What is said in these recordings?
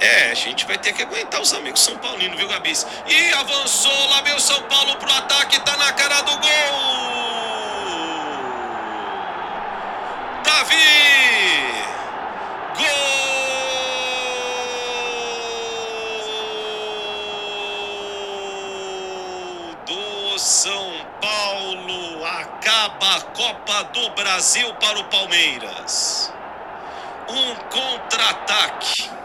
É, a gente vai ter que aguentar os amigos São Paulinos, viu, Gabis? E avançou, lá veio São Paulo pro ataque, tá na cara do gol! Davi! Gol do São Paulo! Acaba a Copa do Brasil para o Palmeiras. Um contra-ataque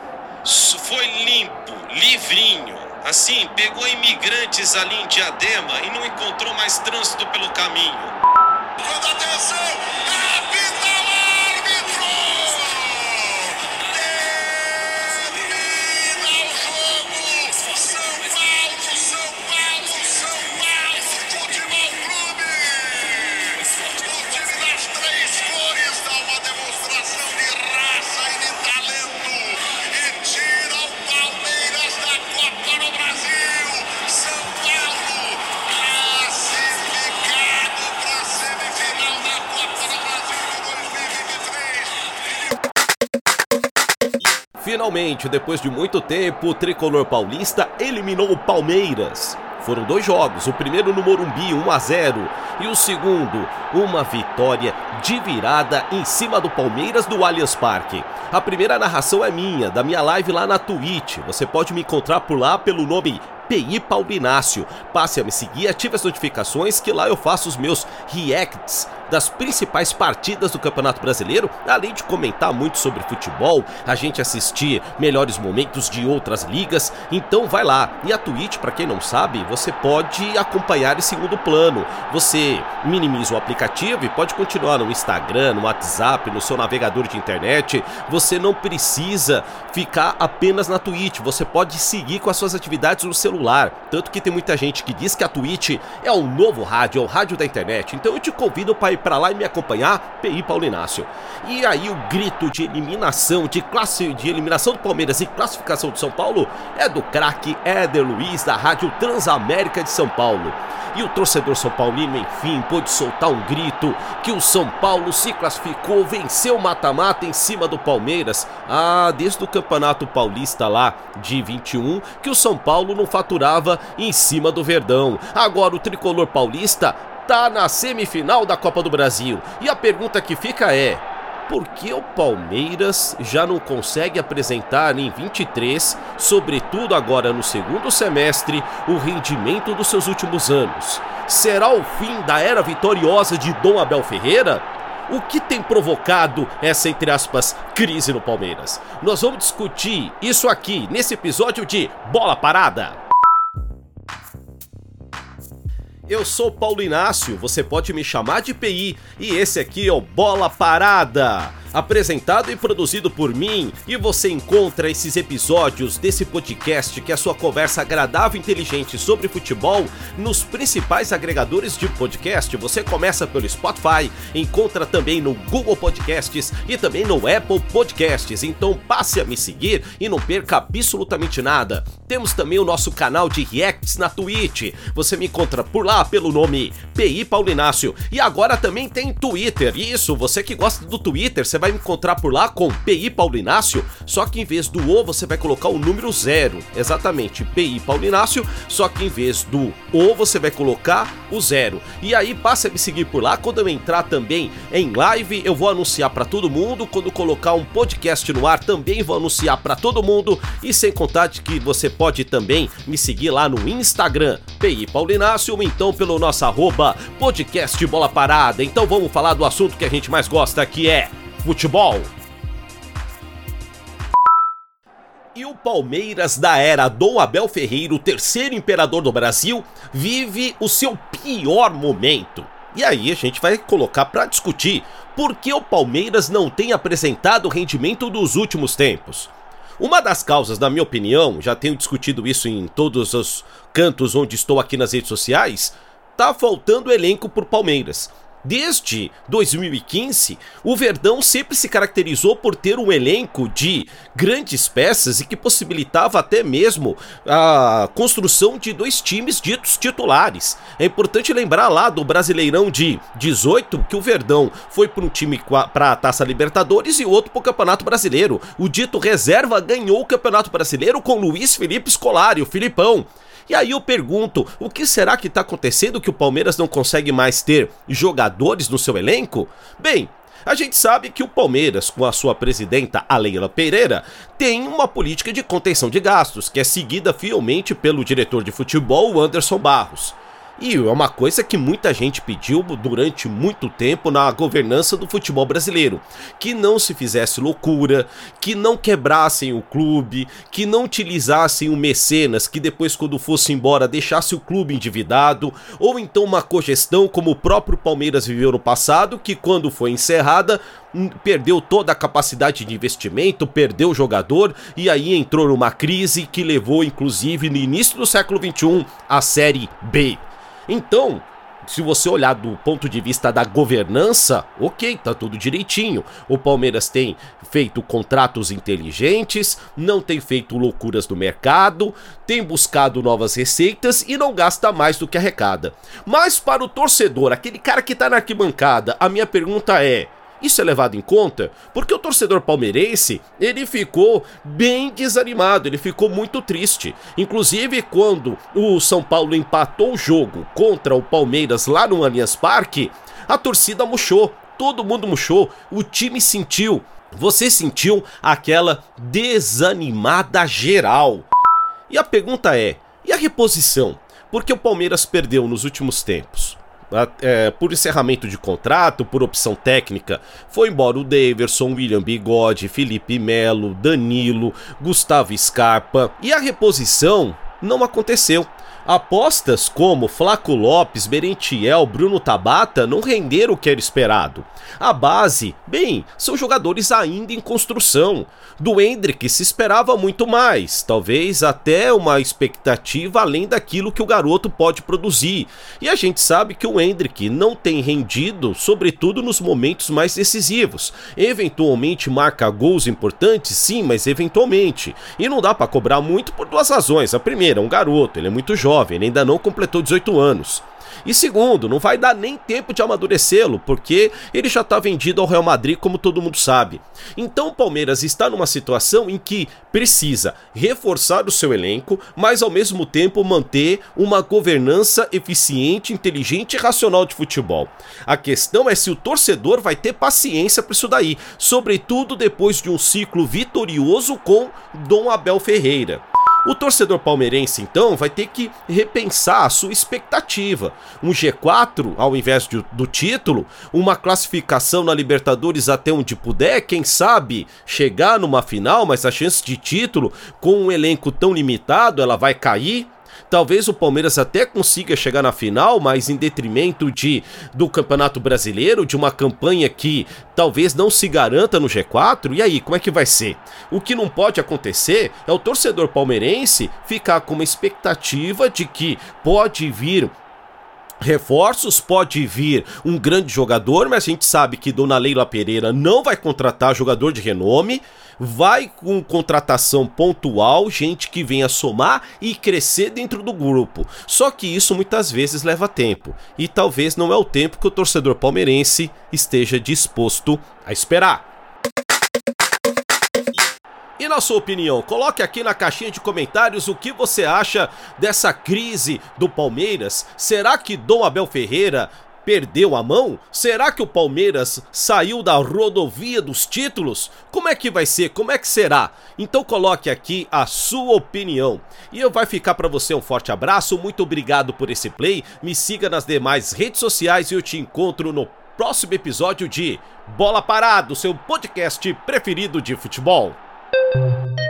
foi limpo, livrinho. Assim, pegou imigrantes ali em Diadema e não encontrou mais trânsito pelo caminho. atenção! Finalmente, depois de muito tempo, o tricolor paulista eliminou o Palmeiras. Foram dois jogos, o primeiro no Morumbi 1 a 0 e o segundo, uma vitória de virada em cima do Palmeiras do Allianz Parque. A primeira narração é minha, da minha live lá na Twitch. Você pode me encontrar por lá pelo nome PI Paulinácio. Passe a me seguir, ative as notificações que lá eu faço os meus reacts das principais partidas do Campeonato Brasileiro, além de comentar muito sobre futebol, a gente assistir melhores momentos de outras ligas. Então vai lá. E a Twitch, para quem não sabe, você pode acompanhar em segundo plano. Você minimiza o aplicativo e pode continuar no Instagram, no WhatsApp, no seu navegador de internet. Você não precisa ficar apenas na Twitch, você pode seguir com as suas atividades no celular. Tanto que tem muita gente que diz que a Twitch é o novo rádio, é o rádio da internet. Então eu te convido para ir para lá e me acompanhar, PI Paulinácio. E aí o grito de eliminação, de classe de eliminação do Palmeiras e classificação do São Paulo é do craque Éder Luiz da Rádio Transamérica de São Paulo. E o torcedor São Paulino, enfim, pôde soltar um grito que o São Paulo se classificou, venceu o mata-mata em cima do Palmeiras. Ah, desde o Campeonato Paulista lá de 21, que o São Paulo não faturava em cima do Verdão. Agora o tricolor paulista tá na semifinal da Copa do Brasil. E a pergunta que fica é: por que o Palmeiras já não consegue apresentar em 23, sobretudo agora no segundo semestre, o rendimento dos seus últimos anos? Será o fim da era vitoriosa de Dom Abel Ferreira? O que tem provocado essa, entre aspas, crise no Palmeiras? Nós vamos discutir isso aqui nesse episódio de Bola Parada. Eu sou Paulo Inácio, você pode me chamar de PI e esse aqui é o Bola Parada apresentado e produzido por mim, e você encontra esses episódios desse podcast que é a sua conversa agradável e inteligente sobre futebol nos principais agregadores de podcast. Você começa pelo Spotify, encontra também no Google Podcasts e também no Apple Podcasts. Então passe a me seguir e não perca absolutamente nada. Temos também o nosso canal de reacts na Twitch. Você me encontra por lá pelo nome PI Paulinácio. E agora também tem Twitter. Isso, você que gosta do Twitter, você vai vai me encontrar por lá com PI Paulinácio, só que em vez do O você vai colocar o número zero. Exatamente, PI Paulinácio, só que em vez do O você vai colocar o zero. E aí passa a me seguir por lá. Quando eu entrar também em live, eu vou anunciar para todo mundo. Quando colocar um podcast no ar, também vou anunciar para todo mundo. E sem contar de que você pode também me seguir lá no Instagram, PI Paulinácio, ou então pelo nosso arroba podcast Bola Parada. Então vamos falar do assunto que a gente mais gosta, que é futebol. E o Palmeiras da era Dom Abel Ferreira, o terceiro imperador do Brasil, vive o seu pior momento. E aí a gente vai colocar para discutir por que o Palmeiras não tem apresentado o rendimento dos últimos tempos. Uma das causas, na minha opinião, já tenho discutido isso em todos os cantos onde estou aqui nas redes sociais, tá faltando elenco por Palmeiras. Desde 2015, o Verdão sempre se caracterizou por ter um elenco de grandes peças e que possibilitava até mesmo a construção de dois times ditos titulares. É importante lembrar lá do Brasileirão de 18 que o Verdão foi para um time para a Taça Libertadores e outro para o Campeonato Brasileiro. O dito reserva ganhou o Campeonato Brasileiro com Luiz Felipe Scolari, o Filipão. E aí eu pergunto, o que será que está acontecendo que o Palmeiras não consegue mais ter jogadores no seu elenco? Bem, a gente sabe que o Palmeiras, com a sua presidenta, a Leila Pereira, tem uma política de contenção de gastos, que é seguida fielmente pelo diretor de futebol, Anderson Barros. E é uma coisa que muita gente pediu durante muito tempo na governança do futebol brasileiro: que não se fizesse loucura, que não quebrassem o clube, que não utilizassem o mecenas que depois, quando fosse embora, deixasse o clube endividado, ou então uma cogestão como o próprio Palmeiras viveu no passado, que quando foi encerrada, hum, perdeu toda a capacidade de investimento, perdeu o jogador e aí entrou numa crise que levou, inclusive, no início do século XXI, a Série B. Então, se você olhar do ponto de vista da governança, ok, tá tudo direitinho. O Palmeiras tem feito contratos inteligentes, não tem feito loucuras no mercado, tem buscado novas receitas e não gasta mais do que arrecada. Mas para o torcedor, aquele cara que tá na arquibancada, a minha pergunta é: isso é levado em conta porque o torcedor palmeirense, ele ficou bem desanimado, ele ficou muito triste. Inclusive quando o São Paulo empatou o jogo contra o Palmeiras lá no Allianz Parque, a torcida murchou, todo mundo murchou, o time sentiu. Você sentiu aquela desanimada geral. E a pergunta é: e a reposição? Porque o Palmeiras perdeu nos últimos tempos é, por encerramento de contrato, por opção técnica, foi embora o Daverson, William Bigode, Felipe Melo, Danilo, Gustavo Scarpa e a reposição não aconteceu. Apostas como Flaco Lopes, Merentiel, Bruno Tabata não renderam o que era esperado. A base, bem, são jogadores ainda em construção. Do Hendrick se esperava muito mais, talvez até uma expectativa além daquilo que o garoto pode produzir. E a gente sabe que o Hendrick não tem rendido, sobretudo nos momentos mais decisivos. Eventualmente marca gols importantes, sim, mas eventualmente. E não dá para cobrar muito por duas razões. A primeira, um garoto, ele é muito jovem jovem, ele ainda não completou 18 anos. E segundo, não vai dar nem tempo de amadurecê-lo, porque ele já está vendido ao Real Madrid, como todo mundo sabe. Então o Palmeiras está numa situação em que precisa reforçar o seu elenco, mas ao mesmo tempo manter uma governança eficiente, inteligente e racional de futebol. A questão é se o torcedor vai ter paciência para isso daí, sobretudo depois de um ciclo vitorioso com Dom Abel Ferreira. O torcedor palmeirense, então, vai ter que repensar a sua expectativa. Um G4 ao invés de, do título, uma classificação na Libertadores até onde puder, quem sabe chegar numa final, mas a chance de título com um elenco tão limitado, ela vai cair. Talvez o Palmeiras até consiga chegar na final, mas em detrimento de do Campeonato Brasileiro, de uma campanha que talvez não se garanta no G4. E aí, como é que vai ser? O que não pode acontecer é o torcedor palmeirense ficar com uma expectativa de que pode vir reforços, pode vir um grande jogador, mas a gente sabe que Dona Leila Pereira não vai contratar jogador de renome, vai com contratação pontual, gente que venha somar e crescer dentro do grupo. Só que isso muitas vezes leva tempo, e talvez não é o tempo que o torcedor palmeirense esteja disposto a esperar. E na sua opinião, coloque aqui na caixinha de comentários o que você acha dessa crise do Palmeiras. Será que Dom Abel Ferreira perdeu a mão? Será que o Palmeiras saiu da rodovia dos títulos? Como é que vai ser? Como é que será? Então coloque aqui a sua opinião. E eu vai ficar para você um forte abraço, muito obrigado por esse play. Me siga nas demais redes sociais e eu te encontro no próximo episódio de Bola Parado, seu podcast preferido de futebol. Thank you.